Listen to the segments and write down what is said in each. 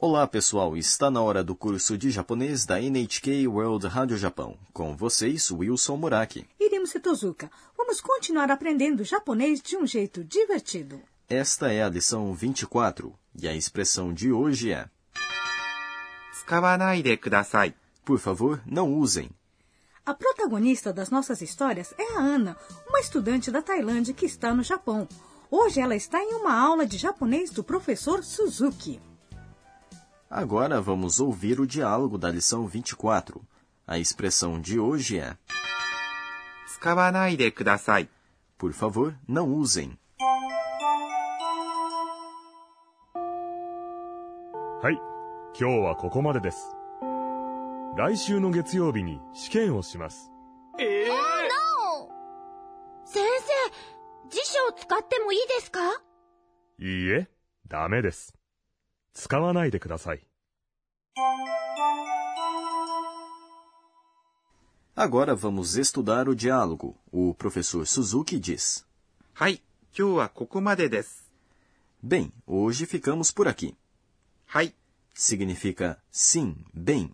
Olá, pessoal! Está na hora do curso de japonês da NHK World Rádio Japão. Com vocês, Wilson Muraki. Iremos Setozuka. Vamos continuar aprendendo japonês de um jeito divertido. Esta é a lição 24 e a expressão de hoje é... Por favor, não usem. A protagonista das nossas histórias é a Ana, uma estudante da Tailândia que está no Japão. Hoje ela está em uma aula de japonês do professor Suzuki. Agora vamos ouvir o diálogo da lição 24. A expressão de hoje é 使わないでください。 Por favor, não usem. はい、今日はここまでです。来週の月曜日に試験をします。先生、辞書を使ってもいいですかいいえ、ダメです。 使わないでください。 Agora vamos estudar o diálogo. O professor Suzuki diz: はい、今日はここまでです。 Bem, hoje ficamos por aqui. はい、 significa sim, bem.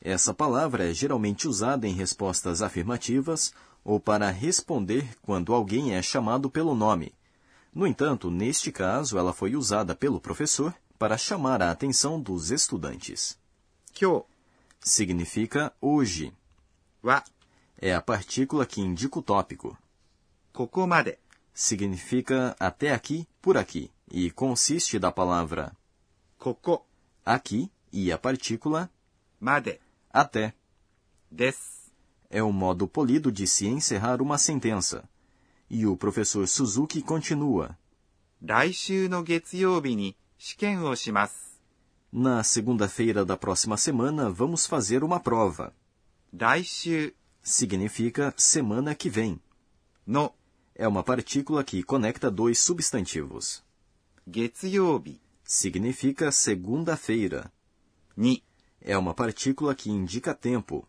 Essa palavra é geralmente usada em respostas afirmativas ou para responder quando alguém é chamado pelo nome. No entanto, neste caso, ela foi usada pelo professor para chamar a atenção dos estudantes. 今 Significa hoje. 日は É a partícula que indica o tópico. ここまで Significa até aqui, por aqui, e consiste da palavra ここ aqui e a partícula まで até. です。 é o modo polido de se encerrar uma sentença. E o professor Suzuki continua. 来週の月曜日に試験をします。 Na segunda-feira da próxima semana, vamos fazer uma prova. 来週 Significa semana que vem. の É uma partícula que conecta dois substantivos. 月曜日 Significa segunda-feira. に É uma partícula que indica tempo.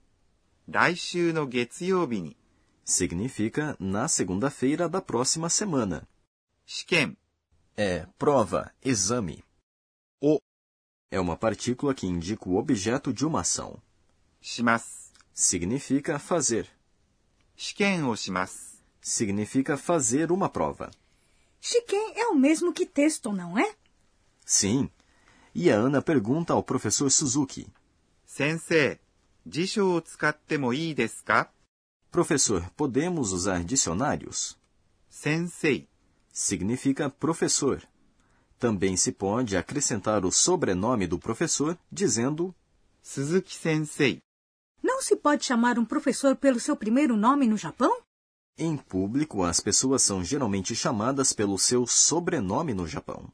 来週の月曜日に Significa na segunda-feira da próxima semana. 試験 é prova, exame. O é uma partícula que indica o objeto de uma ação. Shimasu significa fazer. Shiken o shimasu significa fazer uma prova. Shiken é o mesmo que texto, não é? Sim. E a Ana pergunta ao professor Suzuki. Sensei, o tsukatte mo ii desu ka? Professor, podemos usar dicionários? Sensei significa professor. Também se pode acrescentar o sobrenome do professor dizendo Suzuki Sensei. Não se pode chamar um professor pelo seu primeiro nome no Japão? Em público, as pessoas são geralmente chamadas pelo seu sobrenome no Japão.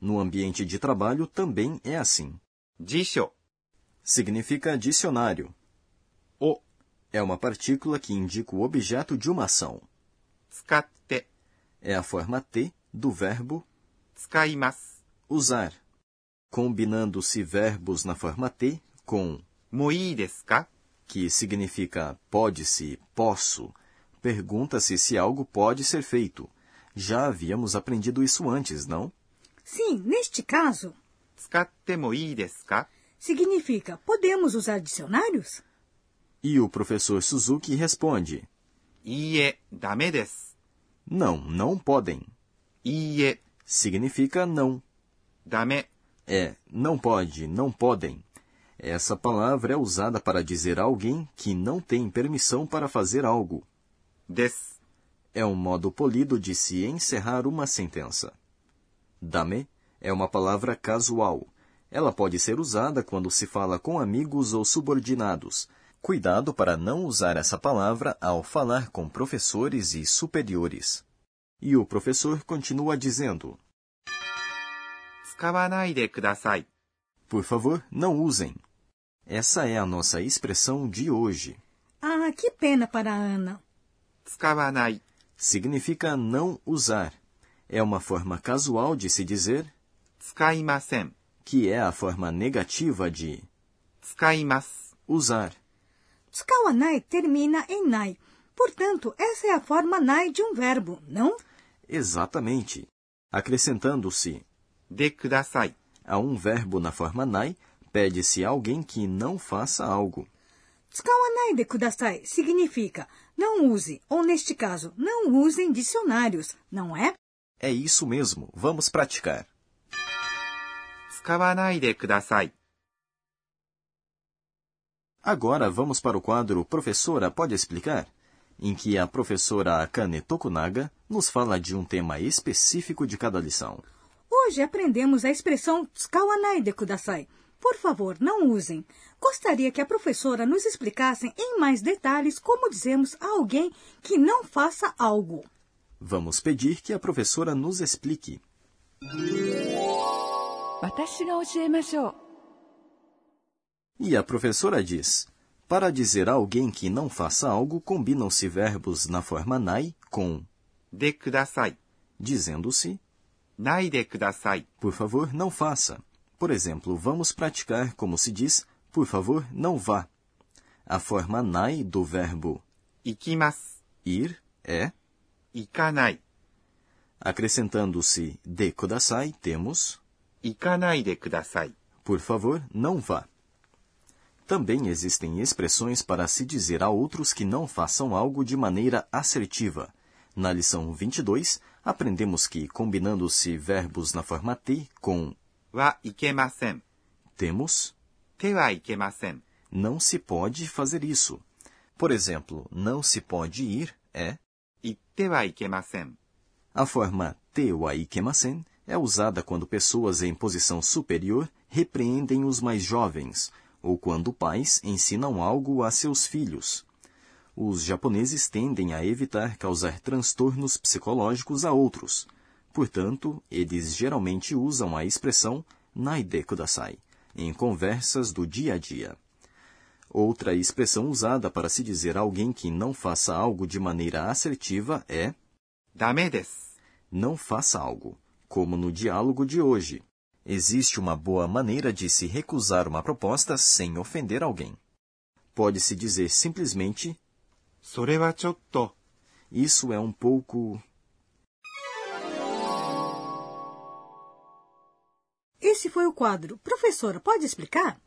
No ambiente de trabalho também é assim. Disho significa dicionário. O é uma partícula que indica o objeto de uma ação. Tsukatte É a forma T do verbo 使います。 usar. Combinando-se verbos na forma T com もういいですか que significa pode-se, posso, pergunta-se se algo pode ser feito. Já havíamos aprendido isso antes, não? Sim, neste caso, 使ってもいいですか significa podemos usar dicionários? E o professor Suzuki responde: いいえ、ダメです。 Não, não podem. Ie significa não. Dame é não pode, não podem. Essa palavra é usada para dizer a alguém que não tem permissão para fazer algo. Des é um modo polido de se encerrar uma sentença. Dame é uma palavra casual. Ela pode ser usada quando se fala com amigos ou subordinados, Cuidado para não usar essa palavra ao falar com professores e superiores. E o professor continua dizendo: Por favor, não usem. Essa é a nossa expressão de hoje. Ah, que pena para a Ana. Significa não usar. É uma forma casual de se dizer que é a forma negativa de usar. Tskawanai termina em nai. Portanto, essa é a forma nai de um verbo, não? Exatamente. Acrescentando-se de kudasai a um verbo na forma nai, pede-se alguém que não faça algo. Tskawanai de kudasai significa não use, ou neste caso, não usem dicionários, não é? É isso mesmo. Vamos praticar. Tskawanai de kudasai. Agora vamos para o quadro Professora Pode Explicar? em que a professora Akane Tokunaga nos fala de um tema específico de cada lição. Hoje aprendemos a expressão tsukawanai de kudasai. Por favor, não usem. Gostaria que a professora nos explicasse em mais detalhes como dizemos a alguém que não faça algo. Vamos pedir que a professora nos explique. 私が教えましょう。 e a professora diz: Para dizer a alguém que não faça algo, combinam-se verbos na forma nai com de kudasai, dizendo-se nai de kudasai. Por favor, não faça. Por exemplo, vamos praticar como se diz por favor, não vá. A forma nai do verbo ikimasu, ir, é ikanai. Acrescentando-se de kudasai, temos ikanai de kudasai. Por favor, não vá. Também existem expressões para se dizer a outros que não façam algo de maneira assertiva. Na lição 22, aprendemos que, combinando-se verbos na forma te com wa temos, te wa não se pode fazer isso. Por exemplo, não se pode ir é itte wa. A forma te wa é usada quando pessoas em posição superior repreendem os mais jovens, ou quando pais ensinam algo a seus filhos. Os japoneses tendem a evitar causar transtornos psicológicos a outros. Portanto, eles geralmente usam a expressão naide kudasai em conversas do dia a dia. Outra expressão usada para se dizer a alguém que não faça algo de maneira assertiva é dame desu. Não faça algo, como no diálogo de hoje. Existe uma boa maneira de se recusar uma proposta sem ofender alguém. Pode-se dizer simplesmente: Isso é um pouco. Esse foi o quadro. Professora, pode explicar?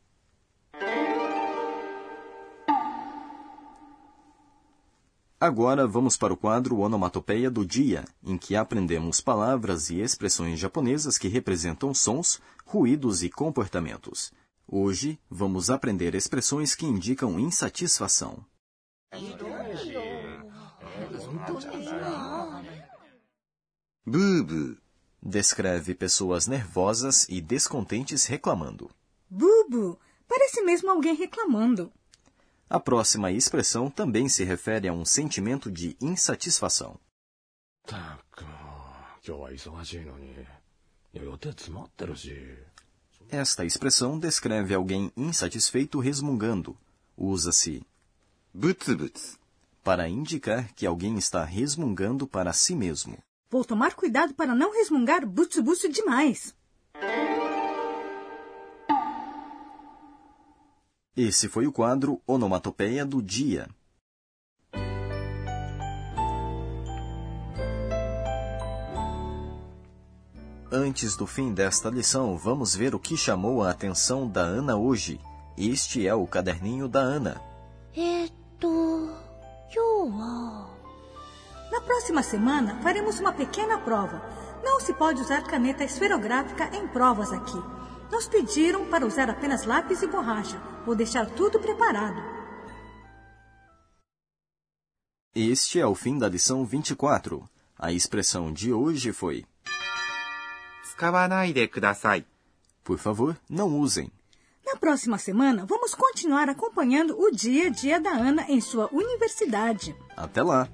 Agora vamos para o quadro Onomatopeia do Dia, em que aprendemos palavras e expressões japonesas que representam sons, ruídos e comportamentos. Hoje vamos aprender expressões que indicam insatisfação. "ブーブー。Descreve pessoas nervosas e descontentes reclamando. Bubu, parece mesmo alguém reclamando. A próxima expressão também se refere a um sentimento de insatisfação. Esta expressão descreve alguém insatisfeito resmungando. Usa-se buts para indicar que alguém está resmungando para si mesmo. Vou tomar cuidado para não resmungar buts demais. Esse foi o quadro Onomatopeia do Dia. Antes do fim desta lição, vamos ver o que chamou a atenção da Ana hoje. Este é o caderninho da Ana. É Na próxima semana, faremos uma pequena prova. Não se pode usar caneta esferográfica em provas aqui. Nos pediram para usar apenas lápis e borracha. Vou deixar tudo preparado. Este é o fim da lição 24. A expressão de hoje foi: Por favor, não usem. Na próxima semana, vamos continuar acompanhando o dia a dia da Ana em sua universidade. Até lá!